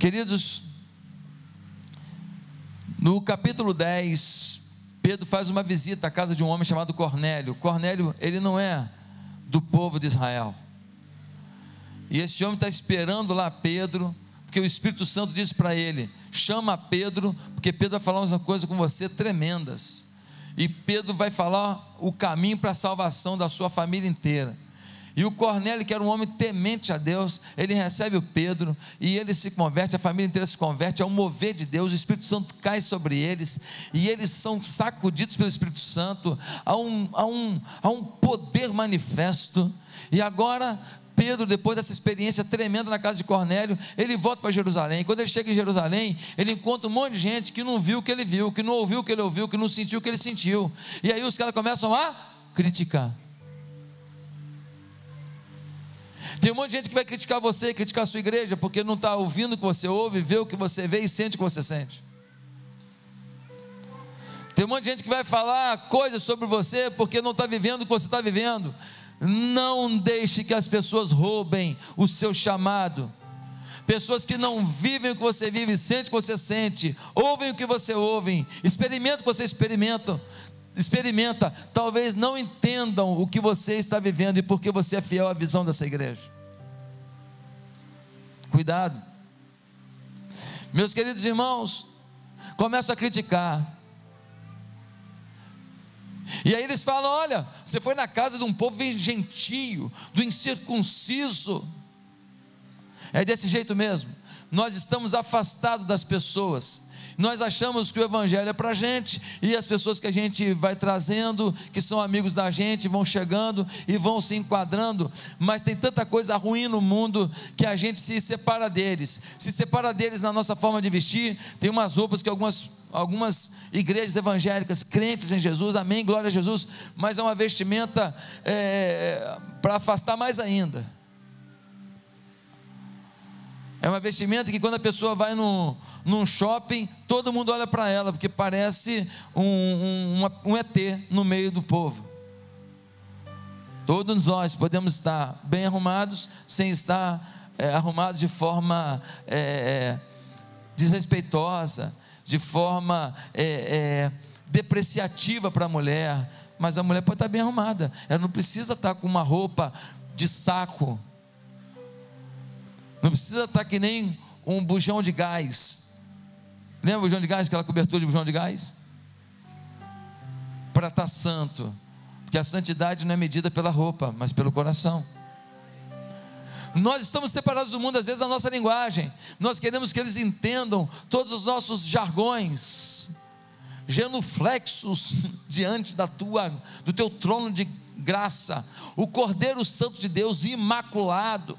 Queridos, no capítulo 10, Pedro faz uma visita à casa de um homem chamado Cornélio. Cornélio, ele não é do povo de Israel. E esse homem está esperando lá Pedro, porque o Espírito Santo disse para ele: chama Pedro, porque Pedro vai falar umas coisas com você tremendas. E Pedro vai falar o caminho para a salvação da sua família inteira. E o Cornélio, que era um homem temente a Deus, ele recebe o Pedro e ele se converte, a família inteira se converte, é um mover de Deus, o Espírito Santo cai sobre eles e eles são sacudidos pelo Espírito Santo, há um, há um, há um poder manifesto. E agora Pedro, depois dessa experiência tremenda na casa de Cornélio, ele volta para Jerusalém. Quando ele chega em Jerusalém, ele encontra um monte de gente que não viu o que ele viu, que não ouviu o que ele ouviu, que não sentiu o que ele sentiu. E aí os caras começam a criticar. Tem um monte de gente que vai criticar você, criticar a sua igreja, porque não está ouvindo o que você ouve, vê o que você vê e sente o que você sente. Tem um monte de gente que vai falar coisas sobre você porque não está vivendo o que você está vivendo. Não deixe que as pessoas roubem o seu chamado. Pessoas que não vivem o que você vive, sentem o que você sente, ouvem o que você ouve, experimentam o que você experimenta, experimenta, talvez não entendam o que você está vivendo e porque você é fiel à visão dessa igreja. Cuidado. Meus queridos irmãos, começam a criticar. E aí eles falam: olha, você foi na casa de um povo gentio, do incircunciso. É desse jeito mesmo. Nós estamos afastados das pessoas nós achamos que o Evangelho é para a gente, e as pessoas que a gente vai trazendo, que são amigos da gente, vão chegando e vão se enquadrando, mas tem tanta coisa ruim no mundo que a gente se separa deles, se separa deles na nossa forma de vestir. Tem umas roupas que algumas algumas igrejas evangélicas crentes em Jesus, amém, glória a Jesus, mas é uma vestimenta é, para afastar mais ainda. É uma vestimenta que quando a pessoa vai no, num shopping, todo mundo olha para ela, porque parece um, um, um ET no meio do povo. Todos nós podemos estar bem arrumados, sem estar é, arrumados de forma é, é desrespeitosa, de forma é, é, depreciativa para a mulher. Mas a mulher pode estar bem arrumada, ela não precisa estar com uma roupa de saco não precisa estar que nem um bujão de gás. Lembra o bujão de gás, aquela cobertura de bujão de gás? Para estar santo. Porque a santidade não é medida pela roupa, mas pelo coração. Nós estamos separados do mundo, às vezes, na nossa linguagem. Nós queremos que eles entendam todos os nossos jargões, genuflexos diante da tua, do teu trono de graça. O Cordeiro Santo de Deus, imaculado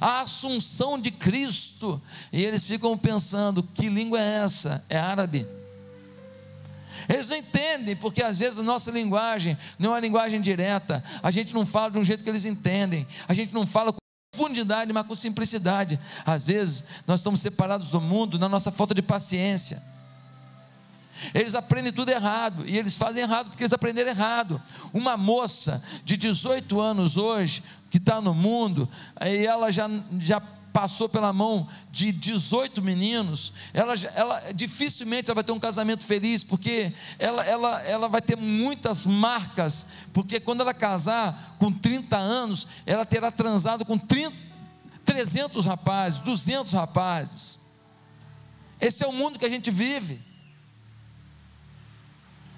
a assunção de Cristo. E eles ficam pensando: que língua é essa? É árabe. Eles não entendem, porque às vezes a nossa linguagem não é uma linguagem direta, a gente não fala de um jeito que eles entendem, a gente não fala com profundidade, mas com simplicidade. Às vezes nós estamos separados do mundo na nossa falta de paciência. Eles aprendem tudo errado e eles fazem errado porque eles aprenderam errado. Uma moça de 18 anos hoje que está no mundo, e ela já, já passou pela mão de 18 meninos, ela, ela dificilmente ela vai ter um casamento feliz, porque ela, ela, ela vai ter muitas marcas, porque quando ela casar com 30 anos, ela terá transado com 30, 300 rapazes, 200 rapazes. Esse é o mundo que a gente vive.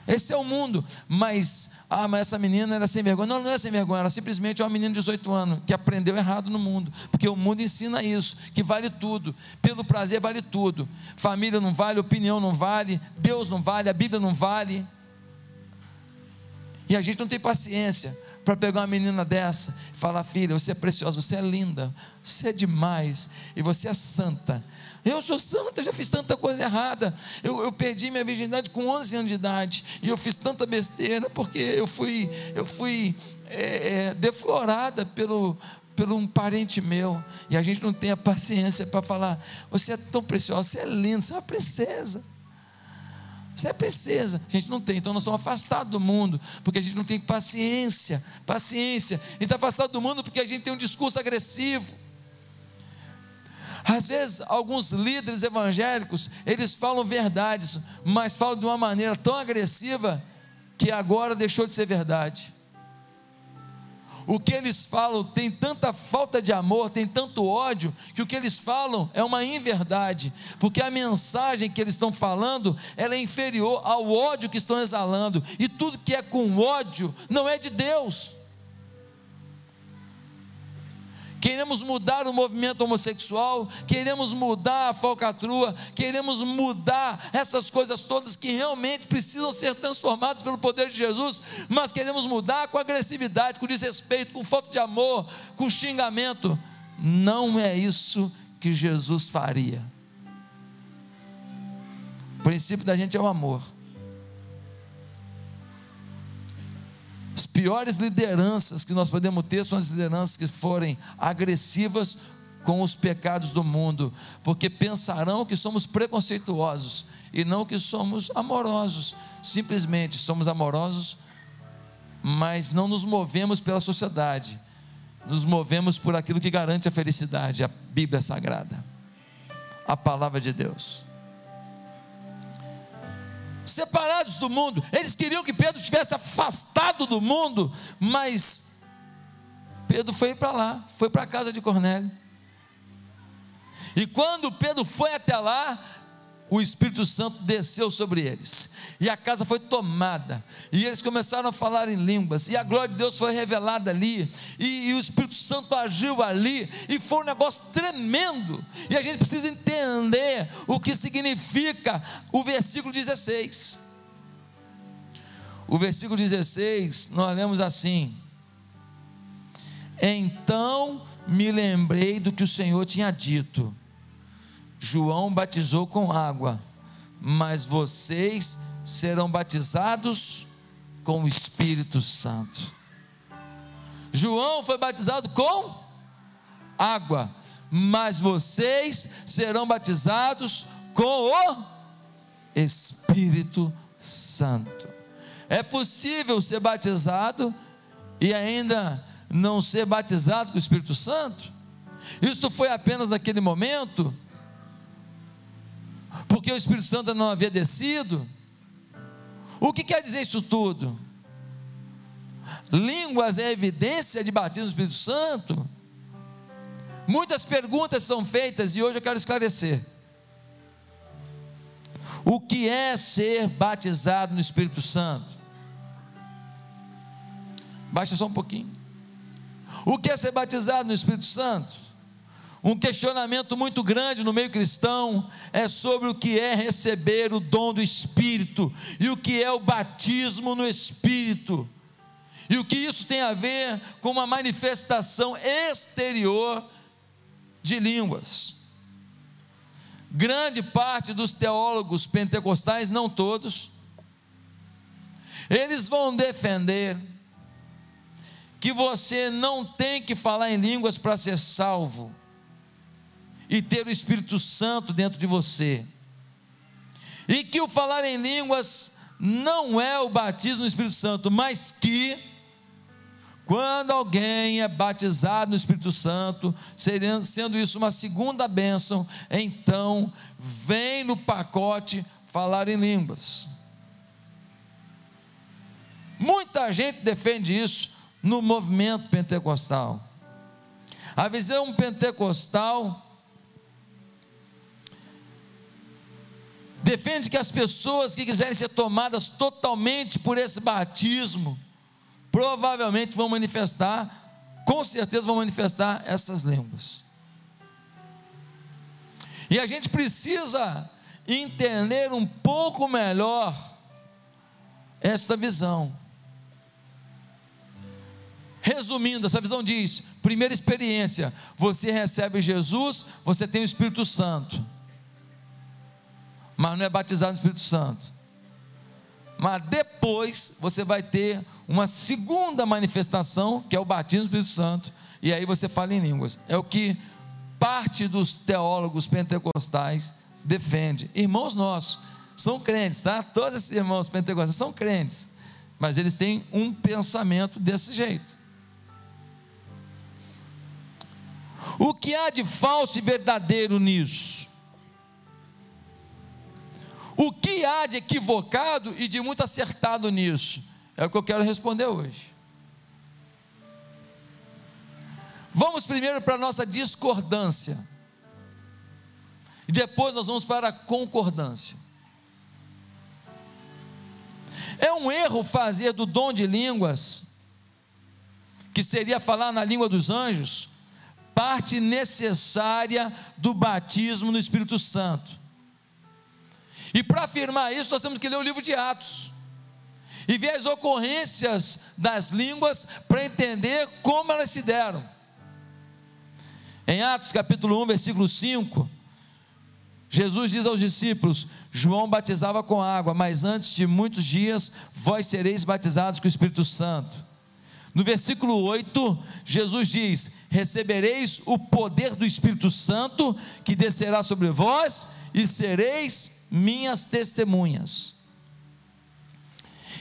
Esse é o mundo. Mas, ah, mas essa menina era sem vergonha. Não, não é sem vergonha, ela simplesmente é uma menina de 18 anos que aprendeu errado no mundo. Porque o mundo ensina isso, que vale tudo. Pelo prazer vale tudo. Família não vale, opinião não vale, Deus não vale, a Bíblia não vale. E a gente não tem paciência para pegar uma menina dessa e falar: filha, você é preciosa, você é linda, você é demais e você é santa. Eu sou santa, já fiz tanta coisa errada. Eu, eu, perdi minha virgindade com 11 anos de idade. E eu fiz tanta besteira porque eu fui, eu fui é, é, deflorada pelo, pelo um parente meu. E a gente não tem a paciência para falar: você é tão preciosa, você é linda, você é uma princesa. Você é princesa. A gente não tem, então nós somos afastados do mundo, porque a gente não tem paciência. Paciência. A gente está afastado do mundo porque a gente tem um discurso agressivo. Às vezes, alguns líderes evangélicos, eles falam verdades, mas falam de uma maneira tão agressiva que agora deixou de ser verdade. O que eles falam tem tanta falta de amor, tem tanto ódio, que o que eles falam é uma inverdade, porque a mensagem que eles estão falando, ela é inferior ao ódio que estão exalando, e tudo que é com ódio não é de Deus. Queremos mudar o movimento homossexual, queremos mudar a falcatrua, queremos mudar essas coisas todas que realmente precisam ser transformadas pelo poder de Jesus, mas queremos mudar com agressividade, com desrespeito, com falta de amor, com xingamento. Não é isso que Jesus faria. O princípio da gente é o amor. Piores lideranças que nós podemos ter são as lideranças que forem agressivas com os pecados do mundo, porque pensarão que somos preconceituosos e não que somos amorosos. Simplesmente somos amorosos, mas não nos movemos pela sociedade, nos movemos por aquilo que garante a felicidade, a Bíblia Sagrada, a palavra de Deus separados do mundo. Eles queriam que Pedro estivesse afastado do mundo, mas Pedro foi para lá, foi para a casa de Cornélio. E quando Pedro foi até lá, o Espírito Santo desceu sobre eles, e a casa foi tomada, e eles começaram a falar em línguas, e a glória de Deus foi revelada ali, e, e, o Espírito Santo agiu ali, e foi um negócio tremendo, e a gente precisa entender o que significa o versículo 16. O versículo 16, nós lemos assim: Então me lembrei do que o Senhor tinha dito João batizou com água, mas vocês serão batizados com o Espírito Santo. João foi batizado com água, mas vocês serão batizados com o Espírito Santo. É possível ser batizado e ainda não ser batizado com o Espírito Santo? Isso foi apenas naquele momento? Porque o Espírito Santo não havia descido. O que quer dizer isso tudo? Línguas é evidência de batismo do Espírito Santo? Muitas perguntas são feitas e hoje eu quero esclarecer. O que é ser batizado no Espírito Santo? Baixa só um pouquinho. O que é ser batizado no Espírito Santo? Um questionamento muito grande no meio cristão é sobre o que é receber o dom do Espírito e o que é o batismo no Espírito. E o que isso tem a ver com uma manifestação exterior de línguas. Grande parte dos teólogos pentecostais, não todos, eles vão defender que você não tem que falar em línguas para ser salvo e ter o Espírito Santo dentro de você. E que o falar em línguas não é o batismo no Espírito Santo, mas que quando alguém é batizado no Espírito Santo, sendo isso uma segunda bênção, então vem no pacote falar em línguas. Muita gente defende isso no movimento pentecostal. A visão pentecostal defende que as pessoas que quiserem ser tomadas totalmente por esse batismo, provavelmente vão manifestar, com certeza vão manifestar essas línguas. E a gente precisa entender um pouco melhor esta visão. Resumindo, essa visão diz: primeira experiência, você recebe Jesus, você tem o Espírito Santo mas não é batizado no Espírito Santo. Mas depois você vai ter uma segunda manifestação, que é o batismo no Espírito Santo, e aí você fala em línguas. É o que parte dos teólogos pentecostais defende. Irmãos nossos, são crentes, tá? Todos esses irmãos pentecostais são crentes, mas eles têm um pensamento desse jeito. O que há de falso e verdadeiro nisso? O que há de equivocado e de muito acertado nisso? É o que eu quero responder hoje. Vamos primeiro para a nossa discordância. E depois nós vamos para a concordância. É um erro fazer do dom de línguas, que seria falar na língua dos anjos, parte necessária do batismo no Espírito Santo. E para afirmar isso, nós temos que ler o livro de Atos e ver as ocorrências das línguas para entender como elas se deram. Em Atos capítulo 1, versículo 5, Jesus diz aos discípulos: João batizava com água, mas antes de muitos dias vós sereis batizados com o Espírito Santo. No versículo 8, Jesus diz: Recebereis o poder do Espírito Santo que descerá sobre vós e sereis minhas testemunhas.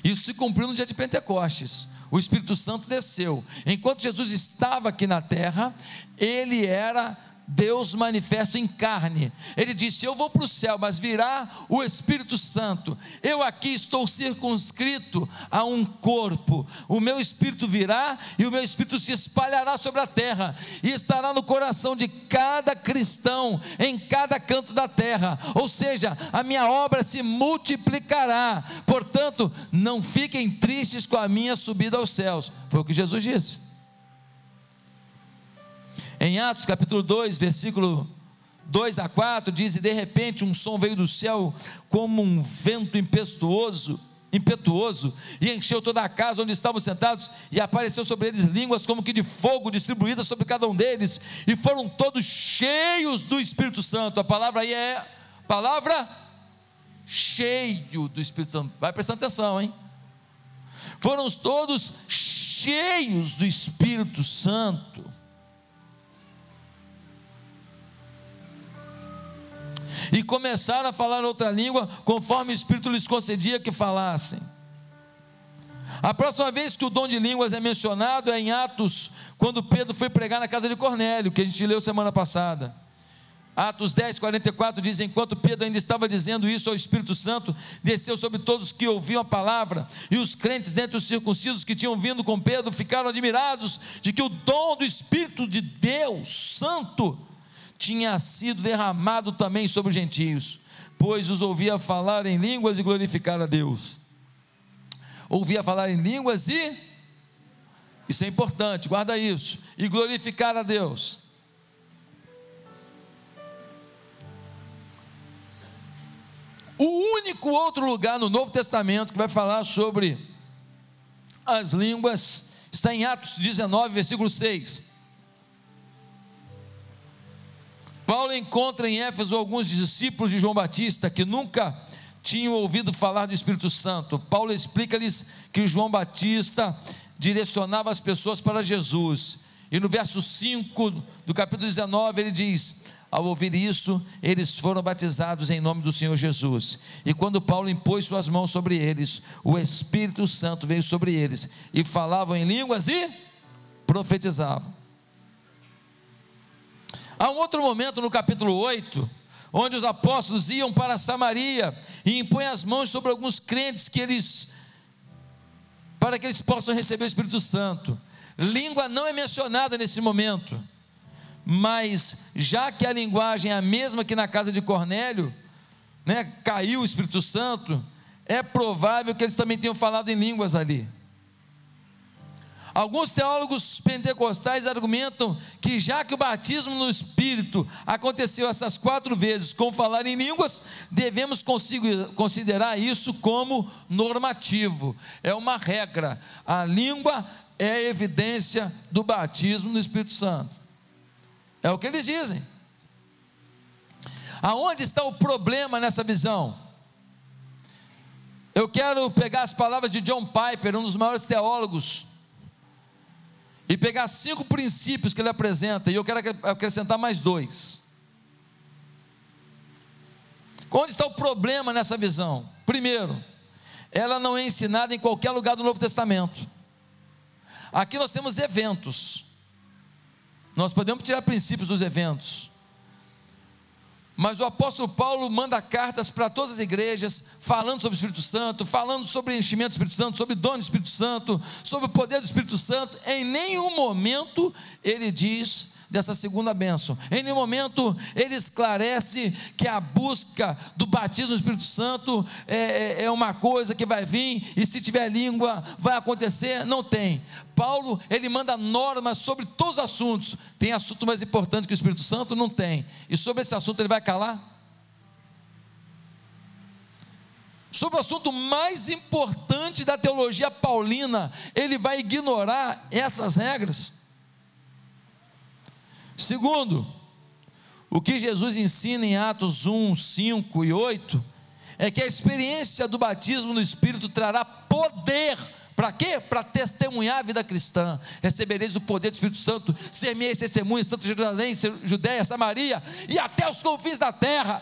Isso se cumpriu no dia de Pentecostes. O Espírito Santo desceu. Enquanto Jesus estava aqui na terra, ele era Deus manifesto em carne. Ele disse: Eu vou para o céu, mas virá o Espírito Santo. Eu aqui estou circunscrito a um corpo. O meu espírito virá e o meu espírito se espalhará sobre a terra e estará no coração de cada cristão, em cada canto da terra. Ou seja, a minha obra se multiplicará. Portanto, não fiquem tristes com a minha subida aos céus. Foi o que Jesus disse. Em Atos capítulo 2, versículo 2 a 4, diz: E de repente um som veio do céu como um vento impetuoso, impetuoso, e encheu toda a casa onde estavam sentados, e apareceu sobre eles línguas como que de fogo distribuídas sobre cada um deles, e foram todos cheios do Espírito Santo. A palavra aí é palavra cheio do Espírito Santo. Vai prestando atenção, hein? Foram todos cheios do Espírito Santo. E começaram a falar outra língua, conforme o Espírito lhes concedia que falassem. A próxima vez que o dom de línguas é mencionado é em Atos, quando Pedro foi pregar na casa de Cornélio, que a gente leu semana passada. Atos 10, 44 diz: Enquanto Pedro ainda estava dizendo isso ao Espírito Santo, desceu sobre todos os que ouviam a palavra, e os crentes dentre os circuncisos que tinham vindo com Pedro ficaram admirados de que o dom do Espírito de Deus Santo tinha sido derramado também sobre os gentios, pois os ouvia falar em línguas e glorificar a Deus. Ouvia falar em línguas e, isso é importante, guarda isso, e glorificar a Deus. O único outro lugar no Novo Testamento que vai falar sobre as línguas está em Atos 19, versículo 6. Paulo encontra em Éfeso alguns discípulos de João Batista que nunca tinham ouvido falar do Espírito Santo. Paulo explica-lhes que João Batista direcionava as pessoas para Jesus. E no verso 5 do capítulo 19 ele diz: Ao ouvir isso, eles foram batizados em nome do Senhor Jesus. E quando Paulo impôs suas mãos sobre eles, o Espírito Santo veio sobre eles e falavam em línguas e profetizavam. Há um outro momento no capítulo 8, onde os apóstolos iam para Samaria e impõem as mãos sobre alguns crentes que eles para que eles possam receber o Espírito Santo. Língua não é mencionada nesse momento, mas já que a linguagem é a mesma que na casa de Cornélio, né, caiu o Espírito Santo, é provável que eles também tenham falado em línguas ali. Alguns teólogos pentecostais argumentam que, já que o batismo no Espírito aconteceu essas quatro vezes com falar em línguas, devemos considerar isso como normativo, é uma regra. A língua é evidência do batismo no Espírito Santo, é o que eles dizem. Aonde está o problema nessa visão? Eu quero pegar as palavras de John Piper, um dos maiores teólogos e pegar cinco princípios que ele apresenta, e eu quero acrescentar mais dois. Onde está o problema nessa visão? Primeiro, ela não é ensinada em qualquer lugar do Novo Testamento. Aqui nós temos eventos. Nós podemos tirar princípios dos eventos. Mas o apóstolo Paulo manda cartas para todas as igrejas, falando sobre o Espírito Santo, falando sobre o enchimento do Espírito Santo, sobre o dom do Espírito Santo, sobre o poder do Espírito Santo. Em nenhum momento ele diz dessa segunda bênção. Em nenhum momento ele esclarece que a busca do batismo do Espírito Santo é, é, é uma coisa que vai vir e se tiver língua vai acontecer. Não tem. Paulo ele manda normas sobre todos os assuntos. Tem assunto mais importante que o Espírito Santo? Não tem. E sobre esse assunto ele vai calar? sobre o assunto mais importante da teologia paulina, ele vai ignorar essas regras? Segundo, o que Jesus ensina em Atos 1, 5 e 8 é que a experiência do batismo no Espírito trará poder. Para quê? Para testemunhar a vida cristã. Recebereis o poder do Espírito Santo, semeis testemunhas, tanto Jerusalém, Judéia, Samaria e até os confins da terra.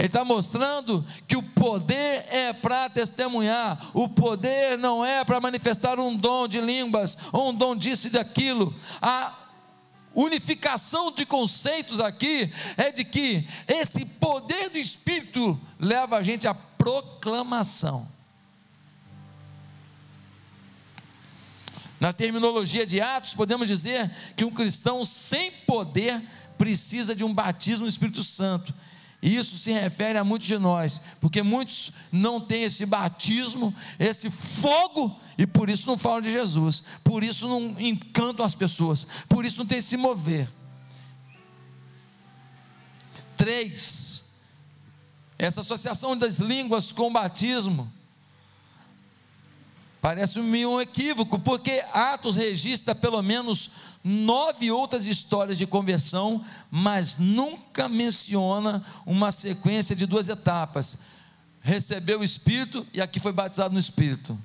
Ele está mostrando que o poder é para testemunhar, o poder não é para manifestar um dom de línguas, ou um dom disso e daquilo. A unificação de conceitos aqui é de que esse poder do Espírito leva a gente à proclamação. Na terminologia de Atos, podemos dizer que um cristão sem poder precisa de um batismo no Espírito Santo e isso se refere a muitos de nós, porque muitos não têm esse batismo, esse fogo, e por isso não falam de Jesus, por isso não encantam as pessoas, por isso não tem se mover. Três, essa associação das línguas com o batismo parece um equívoco, porque Atos registra pelo menos nove outras histórias de conversão, mas nunca menciona uma sequência de duas etapas: recebeu o Espírito e aqui foi batizado no Espírito.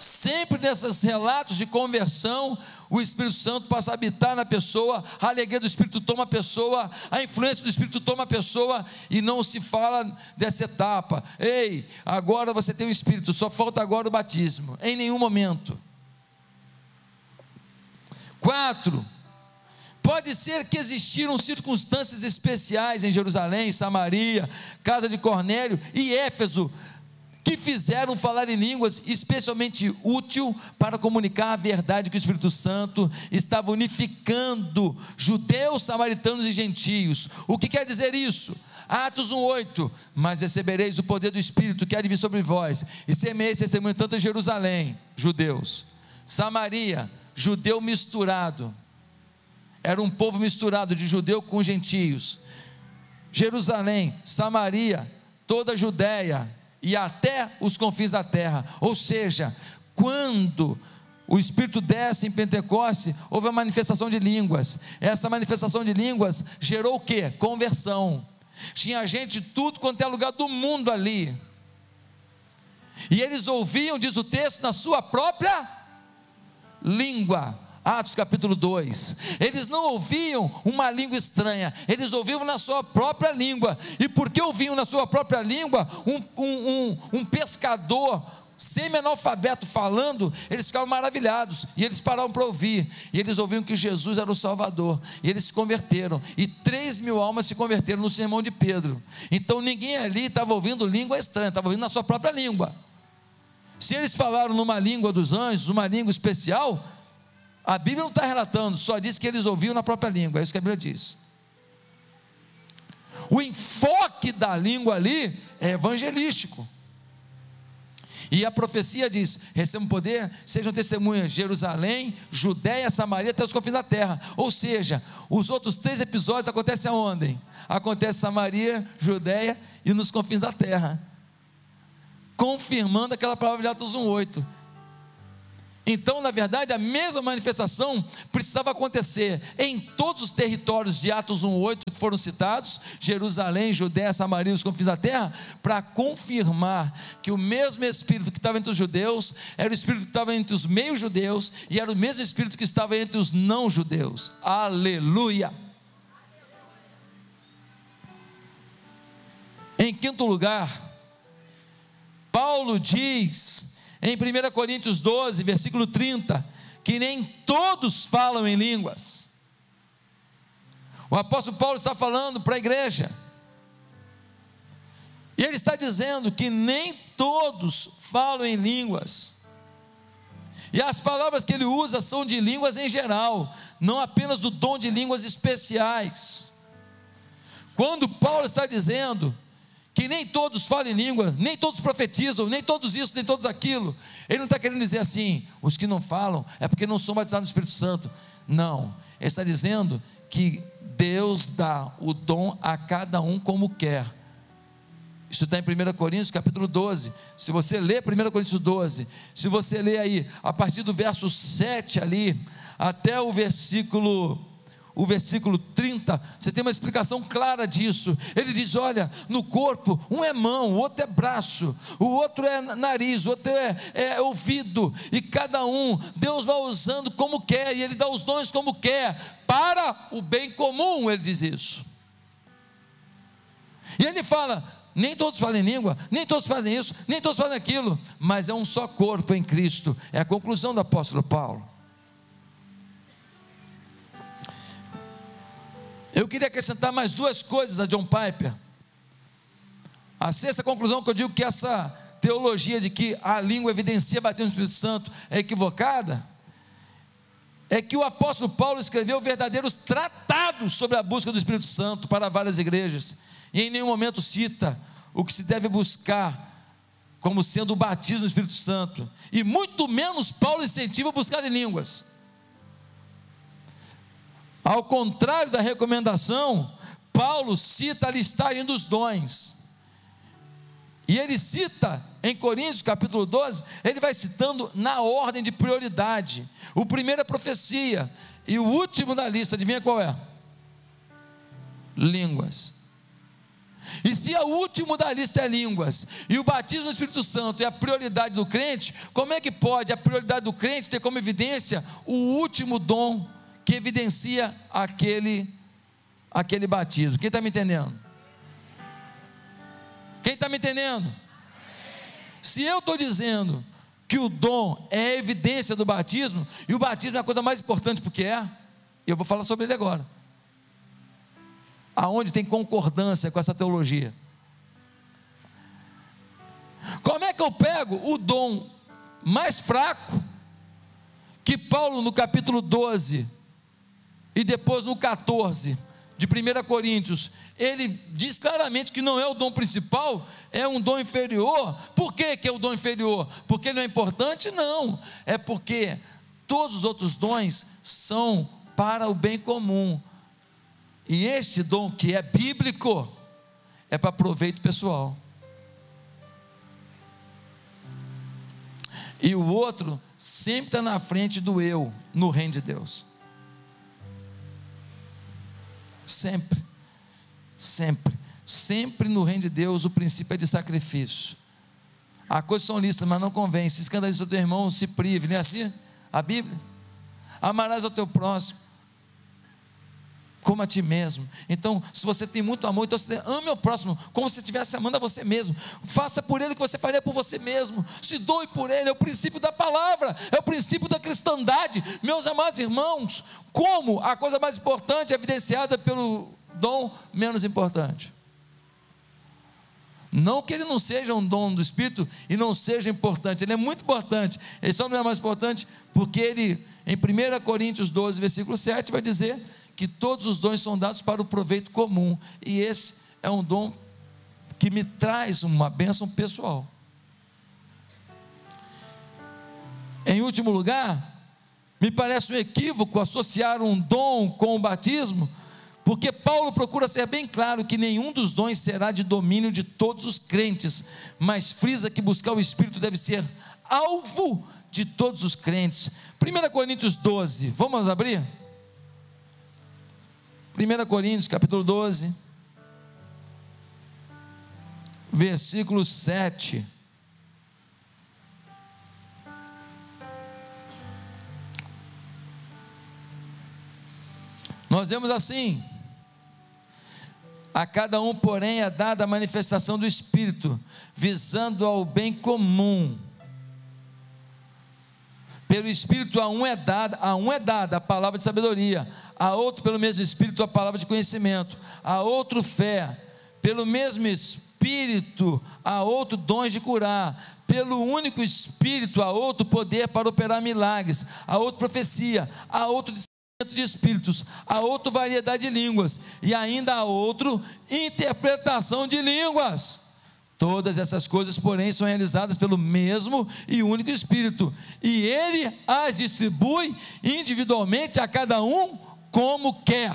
Sempre nesses relatos de conversão, o Espírito Santo passa a habitar na pessoa, a alegria do Espírito toma a pessoa, a influência do Espírito toma a pessoa, e não se fala dessa etapa. Ei, agora você tem o Espírito, só falta agora o batismo. Em nenhum momento. Quatro, pode ser que existiram circunstâncias especiais em Jerusalém, Samaria, casa de Cornélio e Éfeso, que fizeram falar em línguas especialmente útil para comunicar a verdade que o Espírito Santo estava unificando judeus, samaritanos e gentios. O que quer dizer isso? Atos 1,8: Mas recebereis o poder do Espírito que há de vir sobre vós, e semeis testemunho tanto em Jerusalém, judeus, Samaria, judeu misturado. Era um povo misturado de judeu com gentios. Jerusalém, Samaria, toda a Judéia e até os confins da terra. Ou seja, quando o Espírito desce em Pentecoste, houve a manifestação de línguas. Essa manifestação de línguas gerou o que? Conversão. Tinha gente de tudo quanto é lugar do mundo ali. E eles ouviam, diz o texto, na sua própria língua. Atos capítulo 2. Eles não ouviam uma língua estranha, eles ouviam na sua própria língua. E porque ouviam na sua própria língua um, um, um, um pescador semi-analfabeto falando, eles ficavam maravilhados e eles pararam para ouvir. E eles ouviam que Jesus era o Salvador. E eles se converteram. E três mil almas se converteram no sermão de Pedro. Então ninguém ali estava ouvindo língua estranha, estava ouvindo na sua própria língua. Se eles falaram numa língua dos anjos, uma língua especial, a Bíblia não está relatando, só diz que eles ouviam na própria língua, é isso que a Bíblia diz. O enfoque da língua ali é evangelístico. E a profecia diz: recebam poder, sejam testemunhas Jerusalém, Judéia, Samaria, até os confins da terra. Ou seja, os outros três episódios acontecem aonde? Acontece Samaria, Judéia e nos confins da terra confirmando aquela palavra de Atos 1,8. Então, na verdade, a mesma manifestação precisava acontecer em todos os territórios de Atos 1,8 que foram citados, Jerusalém, Judéia, Samaria, os confins da terra, para confirmar que o mesmo Espírito que estava entre os judeus era o Espírito que estava entre os meios-judeus e era o mesmo Espírito que estava entre os não-judeus. Aleluia! Em quinto lugar, Paulo diz em 1 Coríntios 12, versículo 30, que nem todos falam em línguas. O apóstolo Paulo está falando para a igreja. E ele está dizendo que nem todos falam em línguas. E as palavras que ele usa são de línguas em geral, não apenas do dom de línguas especiais. Quando Paulo está dizendo que nem todos falam em língua, nem todos profetizam, nem todos isso, nem todos aquilo, ele não está querendo dizer assim, os que não falam é porque não são batizados no Espírito Santo. Não, ele está dizendo que Deus dá o dom a cada um como quer. Isso está em 1 Coríntios capítulo 12. Se você ler 1 Coríntios 12, se você ler aí a partir do verso 7 ali, até o versículo o versículo 30, você tem uma explicação clara disso. Ele diz: Olha, no corpo, um é mão, o outro é braço, o outro é nariz, o outro é, é ouvido, e cada um, Deus vai usando como quer, e Ele dá os dons como quer, para o bem comum, Ele diz isso. E Ele fala: nem todos falam língua, nem todos fazem isso, nem todos fazem aquilo, mas é um só corpo em Cristo. É a conclusão do apóstolo Paulo. Eu queria acrescentar mais duas coisas a John Piper. A sexta conclusão que eu digo que essa teologia de que a língua evidencia batismo no Espírito Santo é equivocada, é que o apóstolo Paulo escreveu verdadeiros tratados sobre a busca do Espírito Santo para várias igrejas e em nenhum momento cita o que se deve buscar como sendo o batismo do Espírito Santo, e muito menos Paulo incentiva a buscar em línguas. Ao contrário da recomendação, Paulo cita a listagem dos dons. E ele cita em Coríntios capítulo 12, ele vai citando na ordem de prioridade. O primeiro é profecia, e o último da lista, adivinha qual é? Línguas. E se o último da lista é línguas, e o batismo no Espírito Santo é a prioridade do crente, como é que pode a prioridade do crente ter como evidência o último dom que evidencia aquele, aquele batismo? Quem está me entendendo? Quem está me entendendo? Se eu estou dizendo que o dom é a evidência do batismo, e o batismo é a coisa mais importante porque é, eu vou falar sobre ele agora aonde tem concordância com essa teologia. Como é que eu pego o dom mais fraco que Paulo no capítulo 12 e depois no 14 de 1 Coríntios, ele diz claramente que não é o dom principal, é um dom inferior. Por que, que é o dom inferior? Porque ele não é importante? Não, é porque todos os outros dons são para o bem comum, e este dom que é bíblico é para proveito pessoal. E o outro sempre está na frente do eu, no reino de Deus. Sempre, sempre, sempre no reino de Deus o princípio é de sacrifício. A coisa são listas, mas não convém. Se escandaliza o teu irmão, se prive, não é assim? A Bíblia. Amarás ao teu próximo como a ti mesmo. Então, se você tem muito amor, então você ame o próximo como se estivesse amando a você mesmo. Faça por ele o que você faria por você mesmo. Se doe por ele, é o princípio da palavra, é o princípio da cristandade. Meus amados irmãos, como a coisa mais importante é evidenciada pelo dom menos importante. Não que ele não seja um dom do Espírito e não seja importante, ele é muito importante. Ele só não é mais importante porque ele, em 1 Coríntios 12, versículo 7, vai dizer que todos os dons são dados para o proveito comum, e esse é um dom que me traz uma bênção pessoal. Em último lugar, me parece um equívoco associar um dom com o batismo, porque Paulo procura ser bem claro que nenhum dos dons será de domínio de todos os crentes, mas frisa que buscar o Espírito deve ser alvo de todos os crentes. 1 Coríntios 12, vamos abrir? 1 Coríntios capítulo 12, versículo 7. Nós vemos assim: a cada um, porém, é dada a manifestação do Espírito, visando ao bem comum. Pelo Espírito a um é dada, a um é dada a palavra de sabedoria, a outro pelo mesmo Espírito a palavra de conhecimento, a outro fé, pelo mesmo Espírito a outro dons de curar, pelo único Espírito a outro poder para operar milagres, a outro profecia, a outro discernimento de espíritos, a outro variedade de línguas. E ainda a outro interpretação de línguas. Todas essas coisas, porém, são realizadas pelo mesmo e único Espírito, e Ele as distribui individualmente a cada um como quer.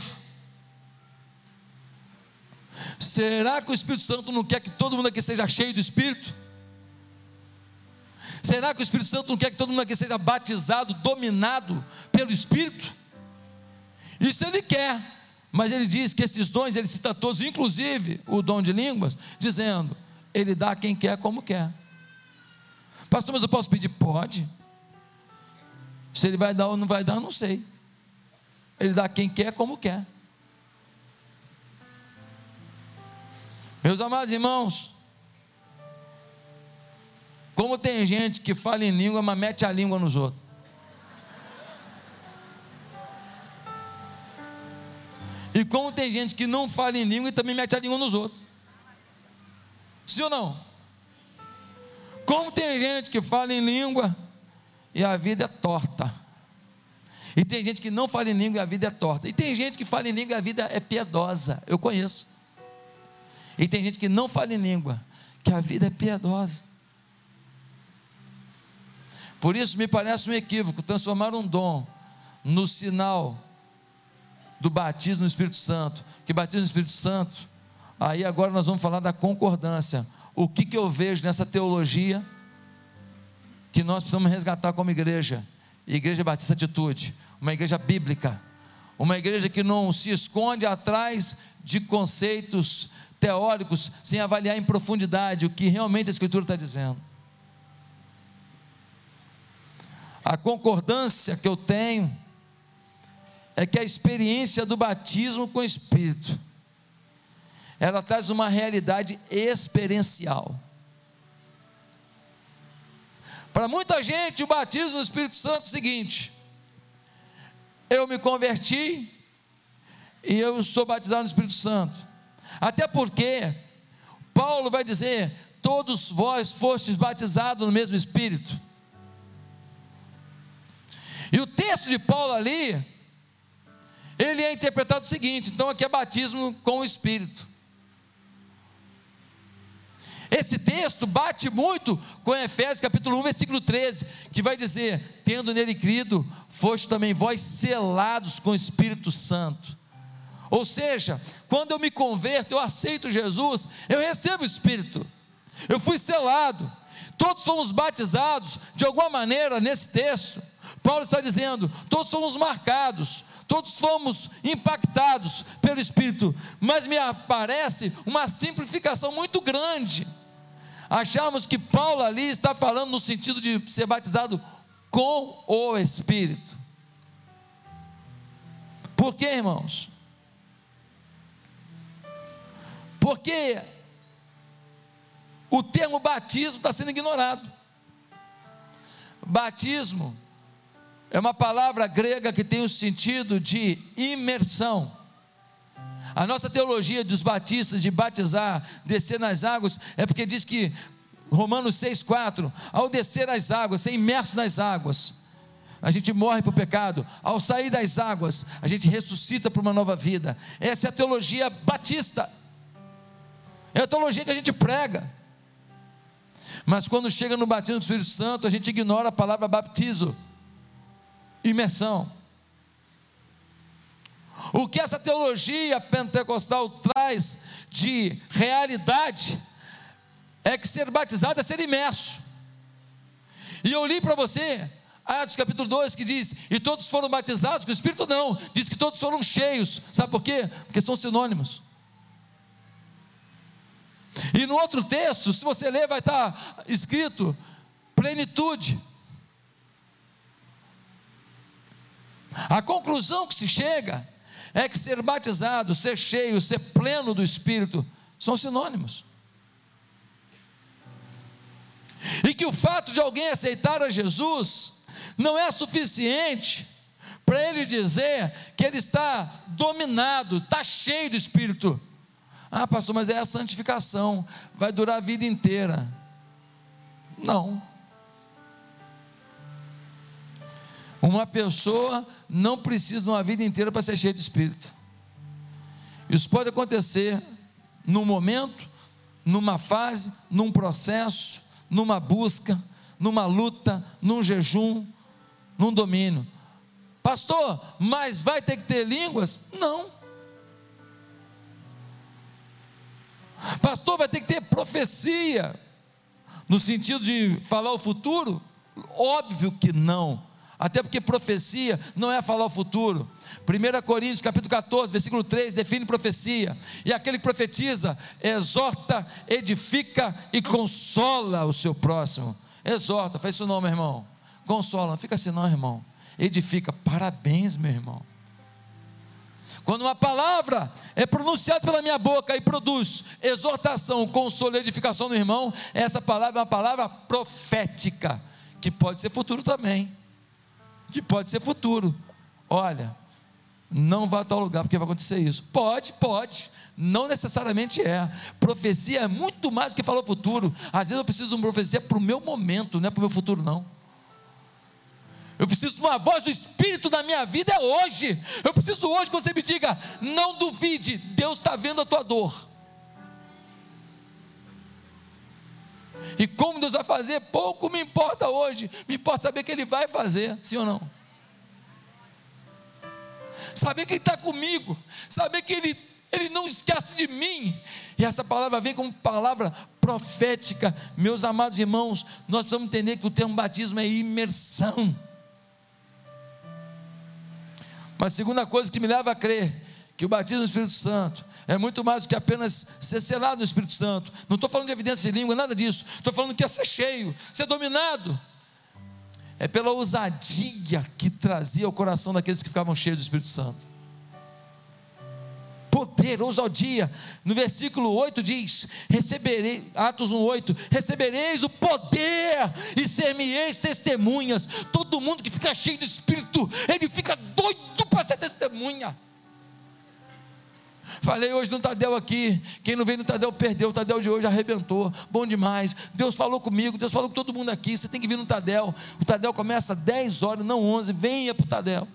Será que o Espírito Santo não quer que todo mundo aqui seja cheio do Espírito? Será que o Espírito Santo não quer que todo mundo aqui seja batizado, dominado pelo Espírito? Isso ele quer, mas ele diz que esses dons, ele cita todos, inclusive o dom de línguas, dizendo: ele dá a quem quer como quer. Pastor, mas eu posso pedir? Pode. Se ele vai dar ou não vai dar, eu não sei. Ele dá a quem quer como quer. Meus amados irmãos, como tem gente que fala em língua, mas mete a língua nos outros. E como tem gente que não fala em língua e também mete a língua nos outros. Sim ou não? Como tem gente que fala em língua e a vida é torta. E tem gente que não fala em língua e a vida é torta. E tem gente que fala em língua e a vida é piedosa. Eu conheço. E tem gente que não fala em língua, que a vida é piedosa. Por isso me parece um equívoco transformar um dom no sinal do batismo no Espírito Santo. Que batismo no Espírito Santo Aí agora nós vamos falar da concordância. O que, que eu vejo nessa teologia que nós precisamos resgatar como igreja? Igreja Batista Atitude, uma igreja bíblica, uma igreja que não se esconde atrás de conceitos teóricos sem avaliar em profundidade o que realmente a Escritura está dizendo. A concordância que eu tenho é que a experiência do batismo com o Espírito ela traz uma realidade experiencial. Para muita gente, o batismo no Espírito Santo é o seguinte: eu me converti e eu sou batizado no Espírito Santo. Até porque Paulo vai dizer: todos vós fostes batizados no mesmo Espírito. E o texto de Paulo ali, ele é interpretado o seguinte: então aqui é batismo com o Espírito. Esse texto bate muito com Efésios capítulo 1, versículo 13, que vai dizer: Tendo nele crido, foste também vós selados com o Espírito Santo. Ou seja, quando eu me converto, eu aceito Jesus, eu recebo o Espírito, eu fui selado, todos fomos batizados de alguma maneira nesse texto. Paulo está dizendo: todos somos marcados, todos fomos impactados pelo Espírito, mas me aparece uma simplificação muito grande Achamos que Paulo ali está falando no sentido de ser batizado com o Espírito. Por quê, irmãos? Porque o termo batismo está sendo ignorado. Batismo é uma palavra grega que tem o sentido de imersão. A nossa teologia dos batistas de batizar, descer nas águas, é porque diz que Romanos 6,4, ao descer as águas, ser imerso nas águas, a gente morre para o pecado, ao sair das águas, a gente ressuscita para uma nova vida. Essa é a teologia batista, é a teologia que a gente prega. Mas quando chega no batismo do Espírito Santo, a gente ignora a palavra baptizo, imersão. O que essa teologia pentecostal traz de realidade é que ser batizado é ser imerso. E eu li para você Atos capítulo 2 que diz: E todos foram batizados com o Espírito? Não, diz que todos foram cheios. Sabe por quê? Porque são sinônimos. E no outro texto, se você ler, vai estar escrito plenitude. A conclusão que se chega é que ser batizado, ser cheio, ser pleno do Espírito são sinônimos. E que o fato de alguém aceitar a Jesus não é suficiente para ele dizer que ele está dominado, está cheio do Espírito. Ah, pastor, mas é a santificação, vai durar a vida inteira. Não. Uma pessoa não precisa de uma vida inteira para ser cheia de Espírito. Isso pode acontecer num momento, numa fase, num processo, numa busca, numa luta, num jejum, num domínio. Pastor, mas vai ter que ter línguas? Não. Pastor, vai ter que ter profecia, no sentido de falar o futuro? Óbvio que não. Até porque profecia não é falar o futuro. 1 Coríntios capítulo 14, versículo 3, define profecia. E aquele que profetiza, exorta, edifica e consola o seu próximo. Exorta, faz isso não, meu irmão. Consola, não fica assim não, irmão. Edifica, parabéns, meu irmão. Quando uma palavra é pronunciada pela minha boca e produz exortação, consolo edificação do irmão, essa palavra é uma palavra profética, que pode ser futuro também. Que pode ser futuro. Olha, não vá a tal lugar porque vai acontecer isso. Pode, pode. Não necessariamente é. Profecia é muito mais do que falar o futuro. Às vezes eu preciso de uma profecia para o meu momento, não é para o meu futuro, não. Eu preciso de uma voz do Espírito na minha vida é hoje. Eu preciso hoje que você me diga: não duvide, Deus está vendo a tua dor. E como Deus vai fazer, pouco me importa hoje, me importa saber que Ele vai fazer, sim ou não? Saber que Ele está comigo, saber que Ele, Ele não esquece de mim. E essa palavra vem como palavra profética. Meus amados irmãos, nós precisamos entender que o termo batismo é imersão. Mas segunda coisa que me leva a crer que o batismo no Espírito Santo é muito mais do que apenas ser selado no Espírito Santo. Não estou falando de evidência de língua, nada disso. Estou falando que é ser cheio, ser dominado. É pela ousadia que trazia ao coração daqueles que ficavam cheios do Espírito Santo poder, ousadia. No versículo 8 diz: receberei, Atos 1:8, recebereis o poder e ser-me-eis testemunhas. Todo mundo que fica cheio do Espírito, ele fica doido para ser testemunha. Falei hoje no Tadel aqui. Quem não veio no Tadel perdeu. O Tadel de hoje arrebentou. Bom demais. Deus falou comigo. Deus falou com todo mundo aqui. Você tem que vir no Tadel. O Tadel começa às 10 horas, não 11. Venha para o Tadel.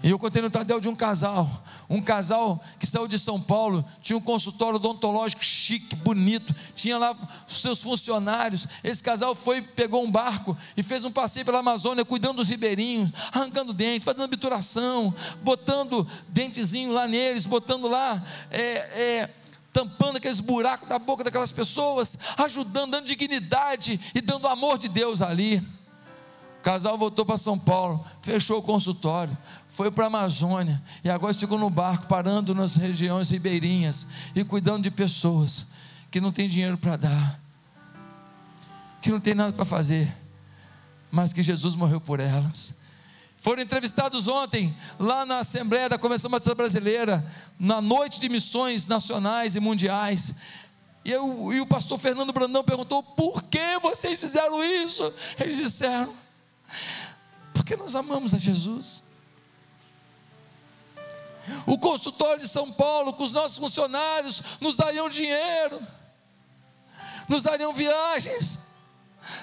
E eu contei no Tadel de um casal, um casal que saiu de São Paulo, tinha um consultório odontológico chique, bonito, tinha lá os seus funcionários. Esse casal foi, pegou um barco e fez um passeio pela Amazônia, cuidando dos ribeirinhos, arrancando dente, fazendo obturação, botando dentezinho lá neles, botando lá, é, é, tampando aqueles buracos da boca daquelas pessoas, ajudando, dando dignidade e dando amor de Deus ali. O casal voltou para São Paulo, fechou o consultório, foi para a Amazônia e agora ficou no barco, parando nas regiões ribeirinhas e cuidando de pessoas que não têm dinheiro para dar, que não tem nada para fazer, mas que Jesus morreu por elas. Foram entrevistados ontem, lá na Assembleia da Convenção Batista Brasileira, na noite de missões nacionais e mundiais. E, eu, e o pastor Fernando Brandão perguntou: por que vocês fizeram isso? Eles disseram: porque nós amamos a Jesus. O consultório de São Paulo, com os nossos funcionários, nos dariam dinheiro, nos dariam viagens,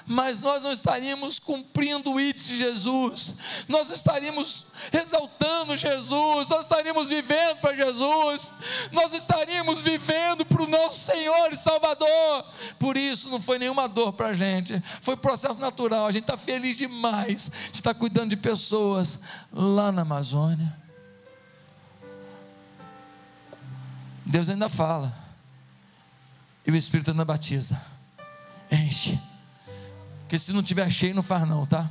mas nós não estaríamos cumprindo o IT de Jesus, nós estaríamos exaltando Jesus, nós estaríamos vivendo para Jesus, nós estaríamos vivendo para o nosso Senhor e Salvador. Por isso não foi nenhuma dor para a gente, foi processo natural. A gente está feliz demais de estar cuidando de pessoas lá na Amazônia. Deus ainda fala, e o Espírito ainda batiza, enche. Porque se não tiver cheio, não faz não, tá?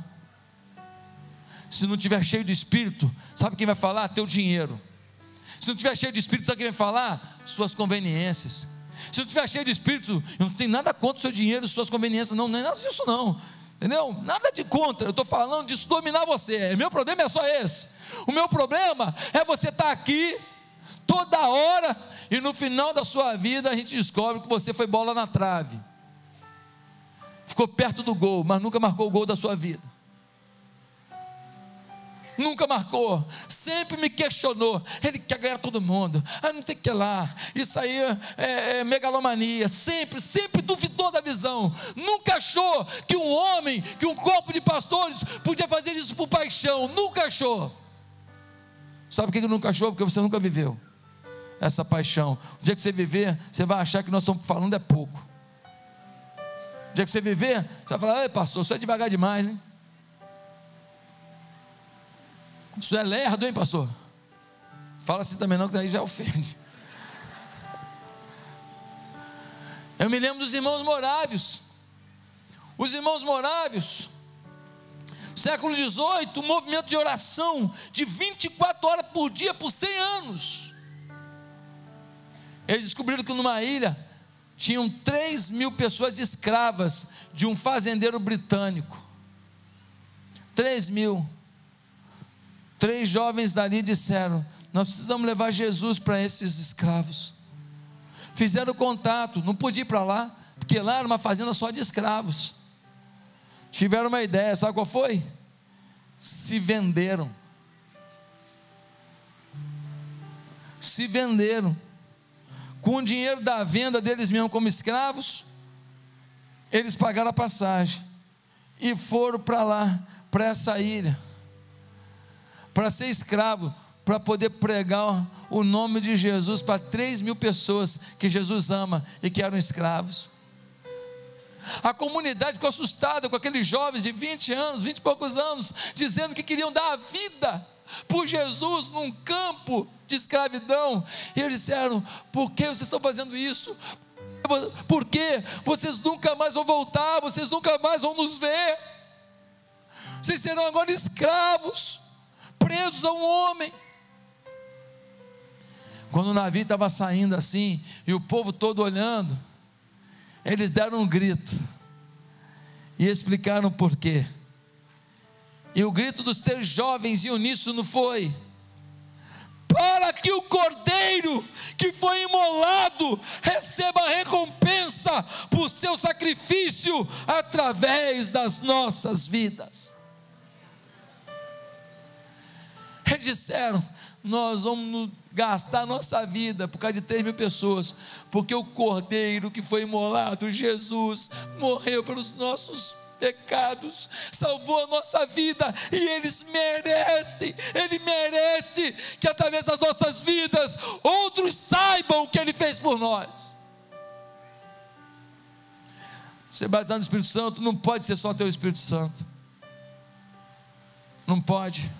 Se não tiver cheio do Espírito, sabe quem vai falar? Teu dinheiro. Se não tiver cheio de Espírito, sabe quem vai falar? Suas conveniências. Se não tiver cheio de Espírito, eu não tenho nada contra o seu dinheiro, suas conveniências, não, não é nada disso não. Entendeu? Nada de contra, eu estou falando disso dominar você. Meu problema é só esse. O meu problema é você estar tá aqui toda hora e no final da sua vida a gente descobre que você foi bola na trave ficou perto do gol, mas nunca marcou o gol da sua vida. Nunca marcou, sempre me questionou. Ele quer ganhar todo mundo, ah, não sei o que lá. Isso aí é, é megalomania. Sempre, sempre duvidou da visão. Nunca achou que um homem, que um corpo de pastores podia fazer isso por paixão. Nunca achou. Sabe por que nunca achou? Porque você nunca viveu essa paixão. O dia que você viver, você vai achar que nós estamos falando é pouco. Dia que você viver, você vai falar, ei pastor, você é devagar demais, hein? Isso é lerdo, hein, pastor? Fala assim também não, que daí já ofende. Eu me lembro dos irmãos morávios. Os irmãos morávios, século XVIII, um movimento de oração de 24 horas por dia por 100 anos. Eles descobriram que numa ilha tinham 3 mil pessoas escravas de um fazendeiro britânico. 3 mil. Três jovens dali disseram: Nós precisamos levar Jesus para esses escravos. Fizeram contato, não podia ir para lá, porque lá era uma fazenda só de escravos. Tiveram uma ideia, sabe qual foi? Se venderam. Se venderam com o dinheiro da venda deles mesmos como escravos, eles pagaram a passagem e foram para lá, para essa ilha, para ser escravo, para poder pregar o nome de Jesus para 3 mil pessoas que Jesus ama e que eram escravos. A comunidade ficou assustada com aqueles jovens de 20 anos, 20 e poucos anos, dizendo que queriam dar a vida por Jesus num campo de escravidão. E eles disseram: Por que vocês estão fazendo isso? Porque vocês nunca mais vão voltar, vocês nunca mais vão nos ver. Vocês serão agora escravos, presos a um homem. Quando o navio estava saindo assim, e o povo todo olhando, eles deram um grito e explicaram por quê. E o grito dos teus jovens em uníssono foi: para que o cordeiro que foi imolado receba recompensa por seu sacrifício através das nossas vidas. Eles disseram: Nós vamos gastar nossa vida por causa de 3 mil pessoas, porque o cordeiro que foi imolado, Jesus, morreu pelos nossos pecados, salvou a nossa vida e eles merecem, ele merece que através das nossas vidas outros saibam o que ele fez por nós. Ser batizado no Espírito Santo não pode ser só teu Espírito Santo. Não pode.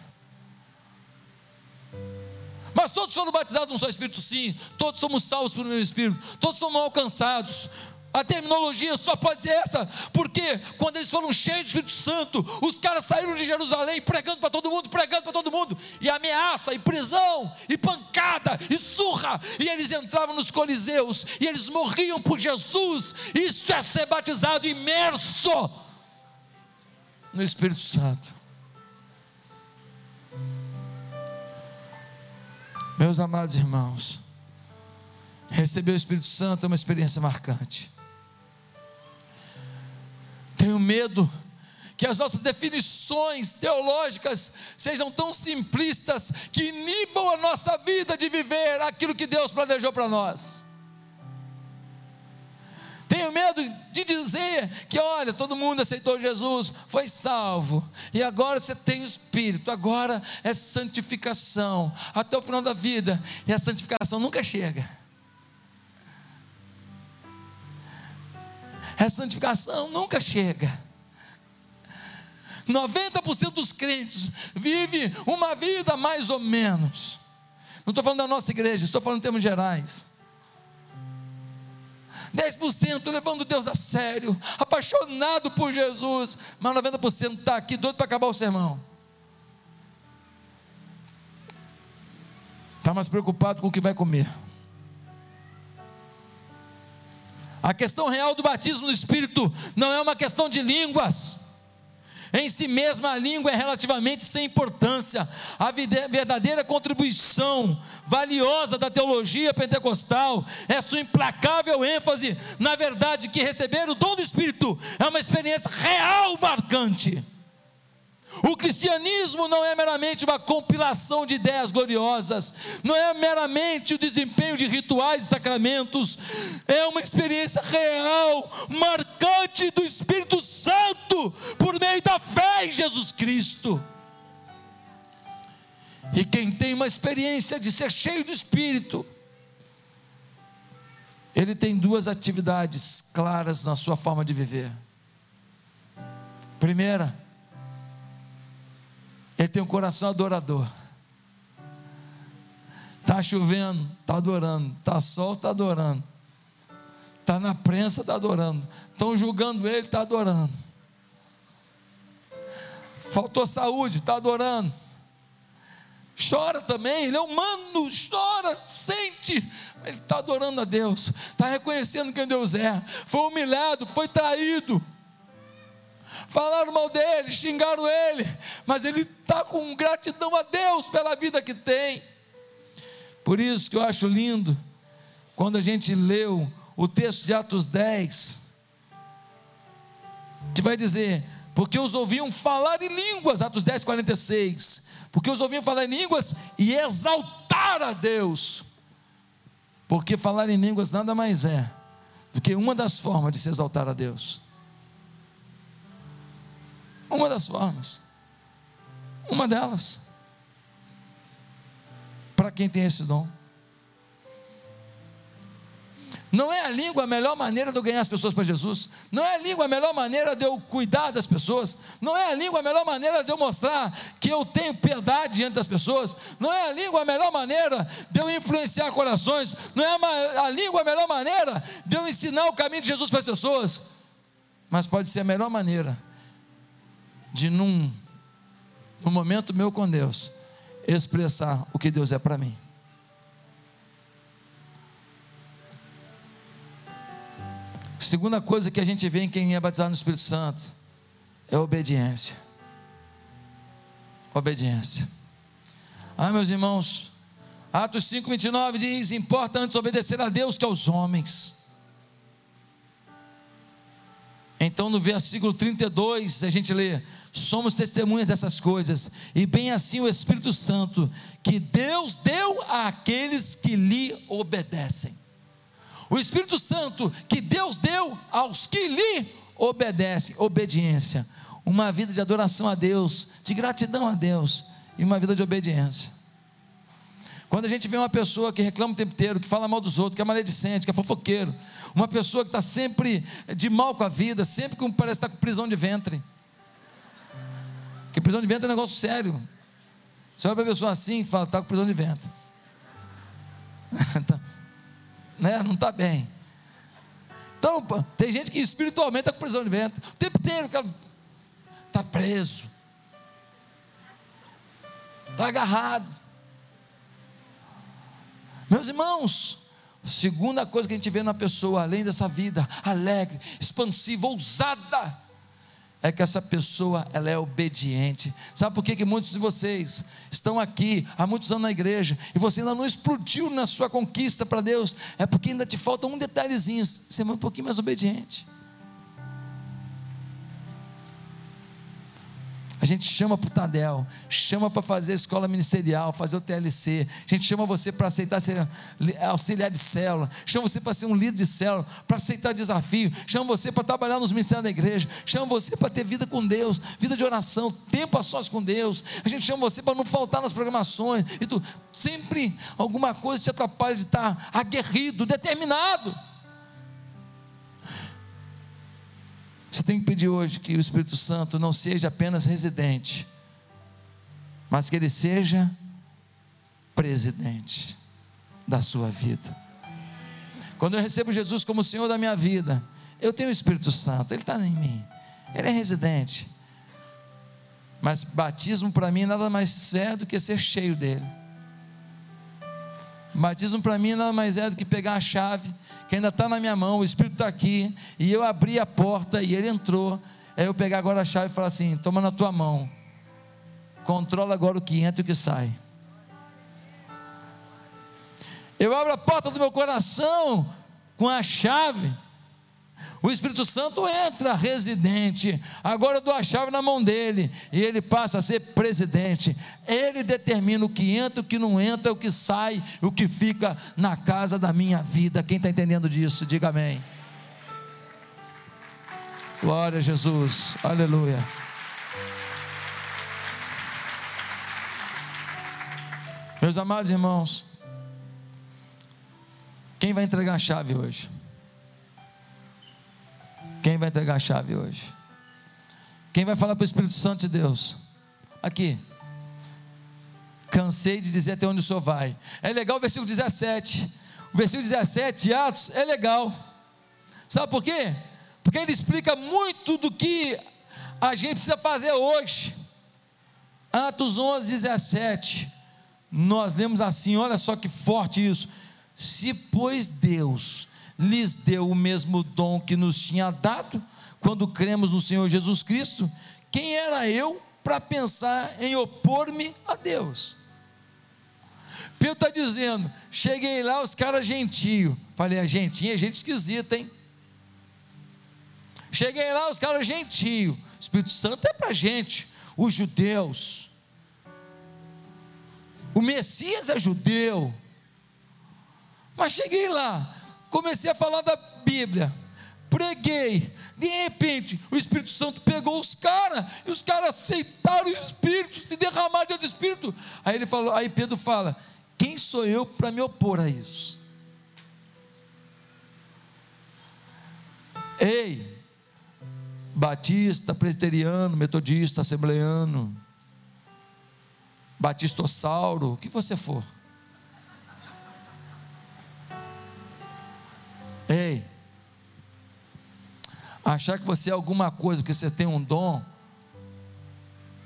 Mas todos foram batizados num só Espírito, sim. Todos somos salvos pelo meu Espírito. Todos somos alcançados. A terminologia só pode ser essa, porque quando eles foram cheios do Espírito Santo, os caras saíram de Jerusalém pregando para todo mundo, pregando para todo mundo, e ameaça, e prisão, e pancada, e surra, e eles entravam nos coliseus, e eles morriam por Jesus. Isso é ser batizado imerso no Espírito Santo. Meus amados irmãos, receber o Espírito Santo é uma experiência marcante. Medo que as nossas definições teológicas sejam tão simplistas que inibam a nossa vida de viver aquilo que Deus planejou para nós. Tenho medo de dizer que, olha, todo mundo aceitou Jesus, foi salvo, e agora você tem o Espírito, agora é santificação, até o final da vida, e a santificação nunca chega. A santificação nunca chega. 90% dos crentes vive uma vida mais ou menos. Não estou falando da nossa igreja, estou falando em termos gerais. 10% levando Deus a sério, apaixonado por Jesus, mas 90% está aqui doido para acabar o sermão. Está mais preocupado com o que vai comer. A questão real do batismo no Espírito não é uma questão de línguas. Em si mesma, a língua é relativamente sem importância. A verdadeira contribuição valiosa da teologia pentecostal é sua implacável ênfase na verdade que receber o dom do Espírito é uma experiência real marcante. O cristianismo não é meramente uma compilação de ideias gloriosas, não é meramente o desempenho de rituais e sacramentos, é uma experiência real, marcante do Espírito Santo, por meio da fé em Jesus Cristo. E quem tem uma experiência de ser cheio do Espírito, ele tem duas atividades claras na sua forma de viver. Primeira, ele tem um coração adorador. Está chovendo, está adorando. Está sol, está adorando. Está na prensa, está adorando. Estão julgando ele, está adorando. Faltou saúde, está adorando. Chora também, ele é humano, chora, sente. Ele está adorando a Deus, está reconhecendo quem Deus é. Foi humilhado, foi traído falaram mal dele, xingaram ele, mas ele está com gratidão a Deus pela vida que tem. Por isso que eu acho lindo, quando a gente leu o texto de Atos 10, que vai dizer: porque os ouviam falar em línguas, Atos 10, 46, porque os ouviam falar em línguas e exaltar a Deus, porque falar em línguas nada mais é do que uma das formas de se exaltar a Deus. Uma das formas. Uma delas. Para quem tem esse dom. Não é a língua a melhor maneira de eu ganhar as pessoas para Jesus. Não é a língua a melhor maneira de eu cuidar das pessoas. Não é a língua a melhor maneira de eu mostrar que eu tenho piedade diante das pessoas. Não é a língua a melhor maneira de eu influenciar corações. Não é a língua a melhor maneira de eu ensinar o caminho de Jesus para as pessoas. Mas pode ser a melhor maneira de num, num momento meu com Deus, expressar o que Deus é para mim. Segunda coisa que a gente vê em quem é batizado no Espírito Santo é obediência. Obediência. Ah, meus irmãos, Atos 5, 29 diz: importa antes obedecer a Deus que aos homens. Então, no versículo 32, a gente lê: somos testemunhas dessas coisas, e bem assim o Espírito Santo, que Deus deu àqueles que lhe obedecem. O Espírito Santo que Deus deu aos que lhe obedecem, obediência, uma vida de adoração a Deus, de gratidão a Deus e uma vida de obediência. Quando a gente vê uma pessoa que reclama o tempo inteiro, que fala mal dos outros, que é maledicente, que é fofoqueiro, uma pessoa que está sempre de mal com a vida, sempre parece estar com prisão de ventre. Porque prisão de ventre é um negócio sério. Você olha para a pessoa assim e fala, está com prisão de ventre. tá, né? Não está bem. Então, tem gente que espiritualmente está com prisão de ventre. O tempo inteiro, está preso. Está agarrado. Meus irmãos, segunda coisa que a gente vê na pessoa, além dessa vida alegre, expansiva, ousada, é que essa pessoa ela é obediente. Sabe por que, que muitos de vocês estão aqui há muitos anos na igreja e você ainda não explodiu na sua conquista para Deus? É porque ainda te falta um detalhezinho, ser um pouquinho mais obediente. A gente chama para o Tadel, chama para fazer escola ministerial, fazer o TLC, a gente chama você para aceitar ser auxiliar de célula, chama você para ser um líder de célula, para aceitar desafio, chama você para trabalhar nos ministérios da igreja, chama você para ter vida com Deus, vida de oração, tempo a sós com Deus, a gente chama você para não faltar nas programações, e tu sempre alguma coisa te atrapalha de estar aguerrido, determinado. Você tem que pedir hoje que o Espírito Santo não seja apenas residente, mas que ele seja presidente da sua vida. Quando eu recebo Jesus como Senhor da minha vida, eu tenho o Espírito Santo, Ele está em mim, Ele é residente. Mas batismo para mim nada mais é do que ser cheio dele. Batismo para mim nada mais é do que pegar a chave que ainda está na minha mão, o Espírito está aqui, e eu abri a porta e ele entrou. é eu pegar agora a chave e falar assim: toma na tua mão, controla agora o que entra e o que sai. Eu abro a porta do meu coração com a chave. O Espírito Santo entra residente. Agora eu dou a chave na mão dele e ele passa a ser presidente. Ele determina o que entra, o que não entra, o que sai, o que fica na casa da minha vida. Quem está entendendo disso, diga amém. Glória a Jesus, aleluia. Meus amados irmãos, quem vai entregar a chave hoje? Quem vai entregar a chave hoje? Quem vai falar para o Espírito Santo de Deus? Aqui. Cansei de dizer até onde o Senhor vai. É legal o versículo 17. O versículo 17 de Atos é legal. Sabe por quê? Porque ele explica muito do que a gente precisa fazer hoje. Atos 11, 17. Nós lemos assim, olha só que forte isso. Se, pois, Deus lhes deu o mesmo dom que nos tinha dado, quando cremos no Senhor Jesus Cristo, quem era eu para pensar em opor-me a Deus? Pedro está dizendo: cheguei lá, os caras gentio. Falei, a gentinha é gente esquisita, hein? Cheguei lá, os caras gentio. O Espírito Santo é para gente, os judeus. O Messias é judeu. Mas cheguei lá, comecei a falar da Bíblia, preguei, de repente o Espírito Santo pegou os caras, e os caras aceitaram o Espírito, se derramaram diante do Espírito. Aí ele falou, aí Pedro fala: quem sou eu para me opor a isso? Ei, batista, presbiteriano, metodista, assembleano, batistossauro, o que você for. Ei, achar que você é alguma coisa, que você tem um dom,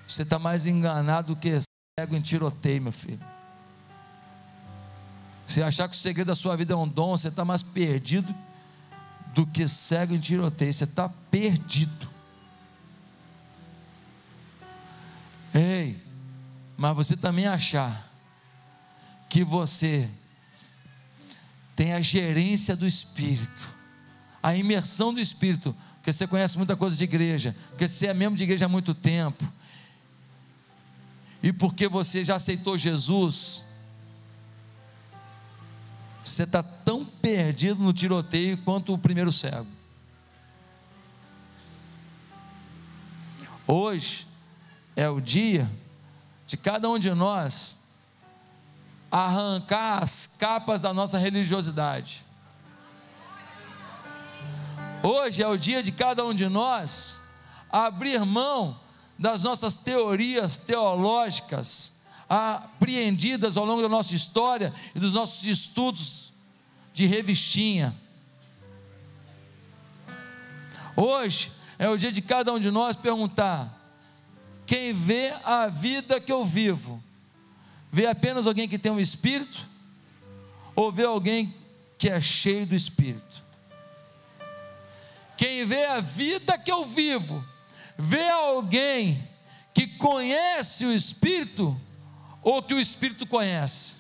você está mais enganado do que cego em tiroteio, meu filho. Se achar que o segredo da sua vida é um dom, você está mais perdido do que cego em tiroteio, você está perdido. Ei, mas você também achar que você tem a gerência do Espírito, a imersão do Espírito, porque você conhece muita coisa de igreja, porque você é membro de igreja há muito tempo, e porque você já aceitou Jesus, você está tão perdido no tiroteio quanto o primeiro cego. Hoje é o dia de cada um de nós arrancar as capas da nossa religiosidade. Hoje é o dia de cada um de nós abrir mão das nossas teorias teológicas apreendidas ao longo da nossa história e dos nossos estudos de revistinha. Hoje é o dia de cada um de nós perguntar: quem vê a vida que eu vivo Vê apenas alguém que tem um espírito? Ou vê alguém que é cheio do espírito? Quem vê a vida que eu vivo, vê alguém que conhece o espírito ou que o espírito conhece?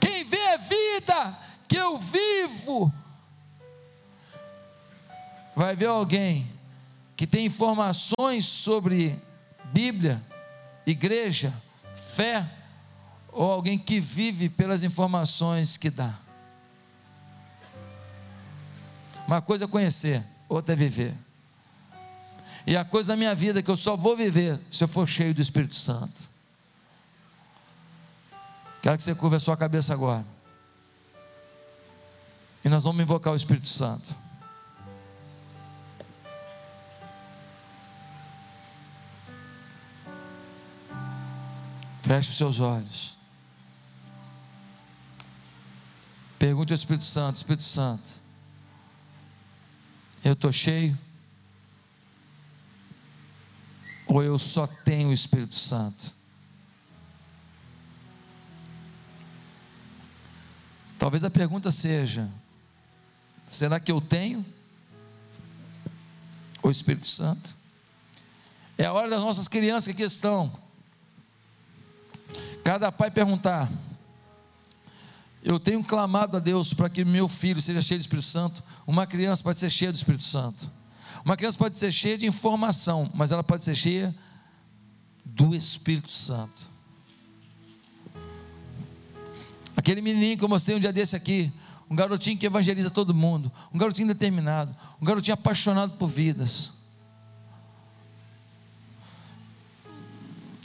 Quem vê a vida que eu vivo, vai ver alguém que tem informações sobre Bíblia, igreja, fé, ou alguém que vive pelas informações que dá. Uma coisa é conhecer, outra é viver. E a coisa da minha vida é que eu só vou viver se eu for cheio do Espírito Santo. Quero que você curva a sua cabeça agora. E nós vamos invocar o Espírito Santo. Feche os seus olhos. Pergunte ao Espírito Santo: Espírito Santo, eu estou cheio? Ou eu só tenho o Espírito Santo? Talvez a pergunta seja: será que eu tenho o Espírito Santo? É a hora das nossas crianças que estão. Cada pai perguntar: eu tenho clamado a Deus para que meu filho seja cheio do Espírito Santo. Uma criança pode ser cheia do Espírito Santo. Uma criança pode ser cheia de informação, mas ela pode ser cheia do Espírito Santo. Aquele menininho que eu mostrei um dia desse aqui, um garotinho que evangeliza todo mundo, um garotinho determinado, um garotinho apaixonado por vidas.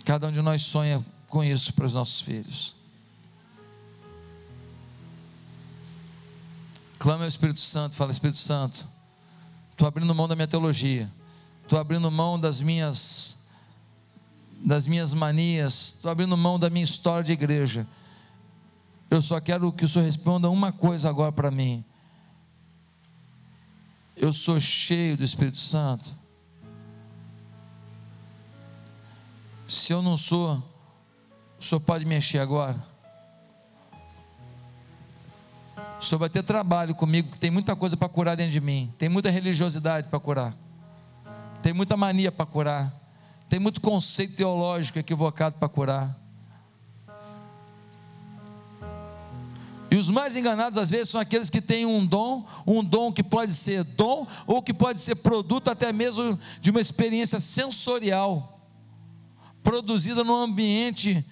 Cada um de nós sonha com isso para os nossos filhos. Clama ao Espírito Santo, fala: Espírito Santo, estou abrindo mão da minha teologia, estou abrindo mão das minhas das minhas manias, estou abrindo mão da minha história de igreja. Eu só quero que o Senhor responda uma coisa agora para mim. Eu sou cheio do Espírito Santo. Se eu não sou, o Senhor pode me encher agora. O Senhor vai ter trabalho comigo, que tem muita coisa para curar dentro de mim, tem muita religiosidade para curar, tem muita mania para curar, tem muito conceito teológico equivocado para curar. E os mais enganados às vezes são aqueles que têm um dom, um dom que pode ser dom ou que pode ser produto até mesmo de uma experiência sensorial, produzida num ambiente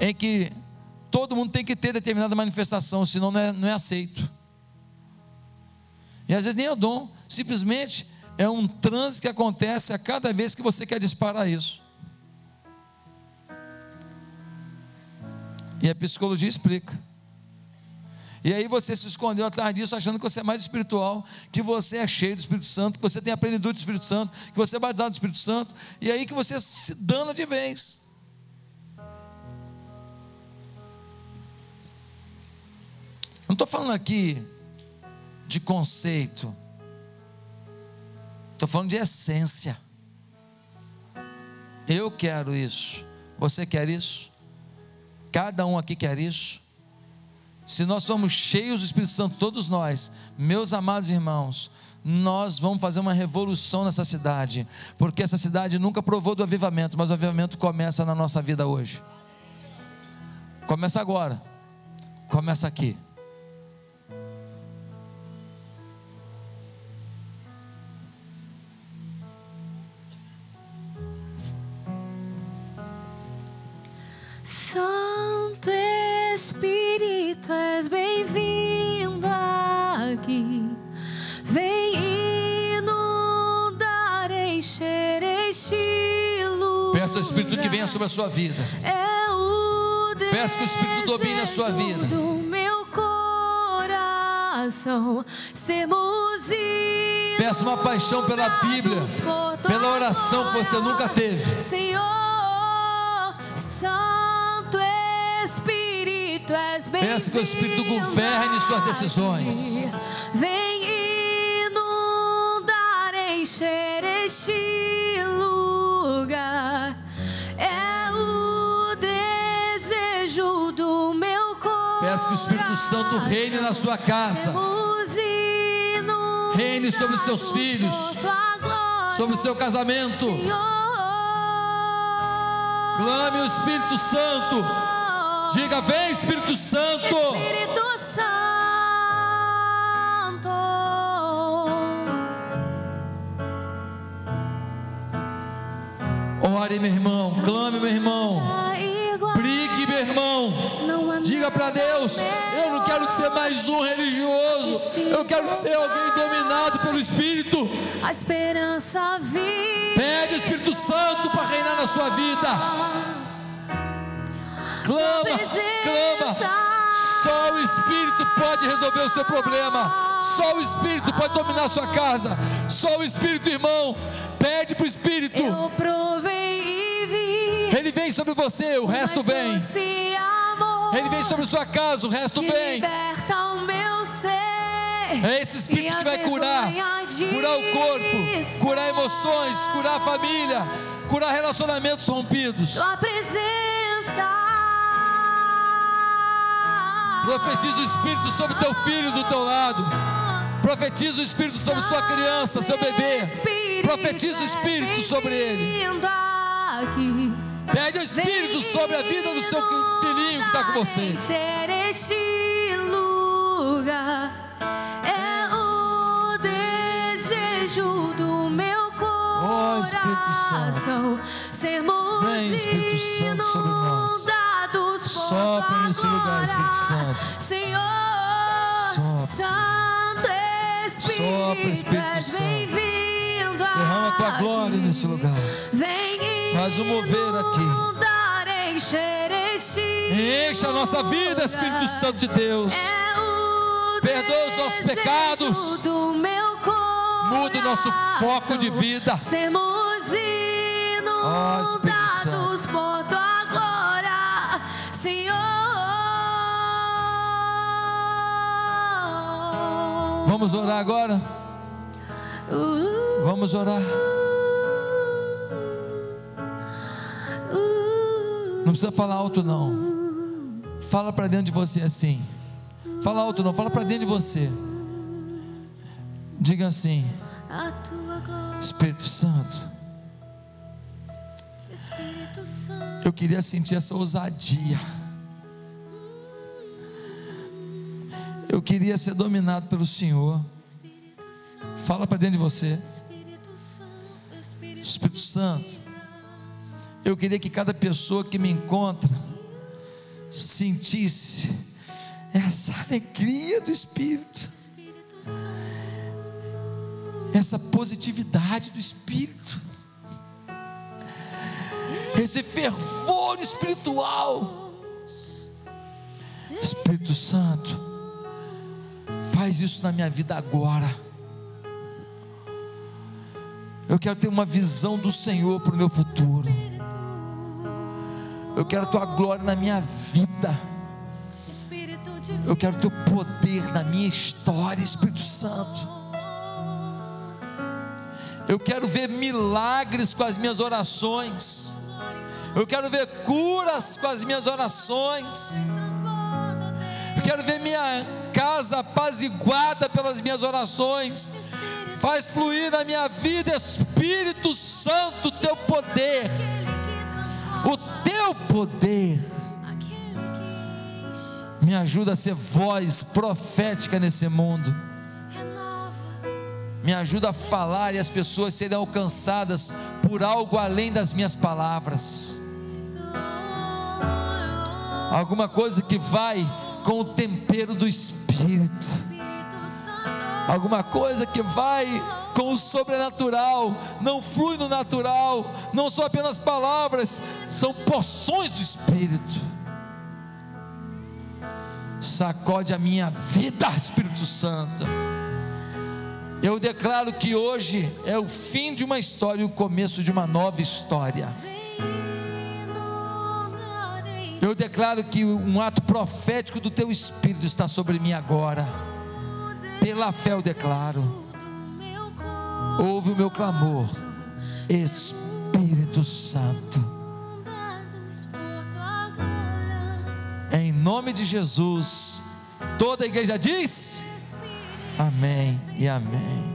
em que todo mundo tem que ter determinada manifestação, senão não é, não é aceito. E às vezes nem é dom, simplesmente é um transe que acontece a cada vez que você quer disparar isso. E a psicologia explica. E aí você se escondeu atrás disso, achando que você é mais espiritual, que você é cheio do Espírito Santo, que você tem a plenitude do Espírito Santo, que você é batizado do Espírito Santo, e aí que você se dana de vez. Não estou falando aqui de conceito, estou falando de essência. Eu quero isso, você quer isso? Cada um aqui quer isso. Se nós somos cheios do Espírito Santo, todos nós, meus amados irmãos, nós vamos fazer uma revolução nessa cidade, porque essa cidade nunca provou do avivamento, mas o avivamento começa na nossa vida hoje. Começa agora, começa aqui. Espírito, és bem-vindo aqui. Vem inundar, encher este lugar. Peça ao Espírito que venha sobre a sua vida. É o Peça que o Espírito domine a sua vida. Do meu coração, sermos Peça uma paixão pela Bíblia, pela oração que você nunca teve. Senhor, Santo Espírito, Peça que o Espírito governe suas decisões. Vem inundar, encher este lugar. É o desejo do meu coração. Peça que o Espírito Santo reine na sua casa, Reine sobre os seus filhos, sobre o seu casamento. Clame o Espírito Santo. Diga: Vem, Espírito Santo. Espírito Santo. Ore, meu irmão. Clame, meu irmão. Igual Brigue, meu irmão. Diga para Deus: Eu não quero ser mais um religioso. Eu quero ser alguém dominado pelo Espírito. A esperança vive. Pede o Espírito Santo para reinar na sua vida. Clama, clama. Só o Espírito pode resolver o seu problema. Só o Espírito pode dominar a sua casa. Só o Espírito, irmão. Pede para o Espírito. Ele vem sobre você, o resto vem. Ele vem sobre sua casa, o resto vem. É esse Espírito que vai curar. Curar o corpo, curar emoções, curar a família, curar relacionamentos rompidos. Tua presença. Profetiza o Espírito sobre teu filho do teu lado. Profetiza o Espírito sobre sua criança, seu bebê. Profetiza o Espírito sobre ele. Pede ao Espírito sobre a vida do seu filhinho que está com você. Encher este lugar é o desejo do meu Espírito Santo. Sermos Vem, Espírito Santo, sobre nós. Sopra nesse lugar, Espírito. Santo. Senhor, Sopra. Santo Espírito, Sopra, Espírito Santo. bem-vindo Derrama a tua glória nesse lugar. Vem Faz um mover aqui. inundar, encher este Encha a nossa vida, Espírito. Santo de Deus. É o Perdoa os nossos pecados. Do meu Muda o nosso foco de vida. Sermos inundados por tua Vamos orar agora? Vamos orar. Não precisa falar alto, não. Fala para dentro de você assim. Fala alto, não. Fala para dentro de você. Diga assim: Espírito Santo. eu queria sentir essa ousadia. Eu queria ser dominado pelo Senhor. Fala para dentro de você. Espírito Santo, eu queria que cada pessoa que me encontra sentisse essa alegria do Espírito, essa positividade do Espírito, esse fervor espiritual. Espírito Santo, faz isso na minha vida agora. Eu quero ter uma visão do Senhor para o meu futuro. Eu quero a tua glória na minha vida. Eu quero teu poder na minha história, Espírito Santo. Eu quero ver milagres com as minhas orações. Eu quero ver curas com as minhas orações. Casa apaziguada pelas minhas orações. Faz fluir na minha vida, Espírito Santo, teu poder. O teu poder. Me ajuda a ser voz profética nesse mundo. Me ajuda a falar e as pessoas serem alcançadas por algo além das minhas palavras. Alguma coisa que vai com o tempero do Espírito. Espírito Alguma coisa que vai com o sobrenatural, não flui no natural, não são apenas palavras, são porções do Espírito. Sacode a minha vida, Espírito Santo. Eu declaro que hoje é o fim de uma história e o começo de uma nova história. Eu declaro que um ato profético do teu Espírito está sobre mim agora. Pela fé eu declaro. Ouve o meu clamor, Espírito Santo. Em nome de Jesus, toda a igreja diz: Amém e Amém.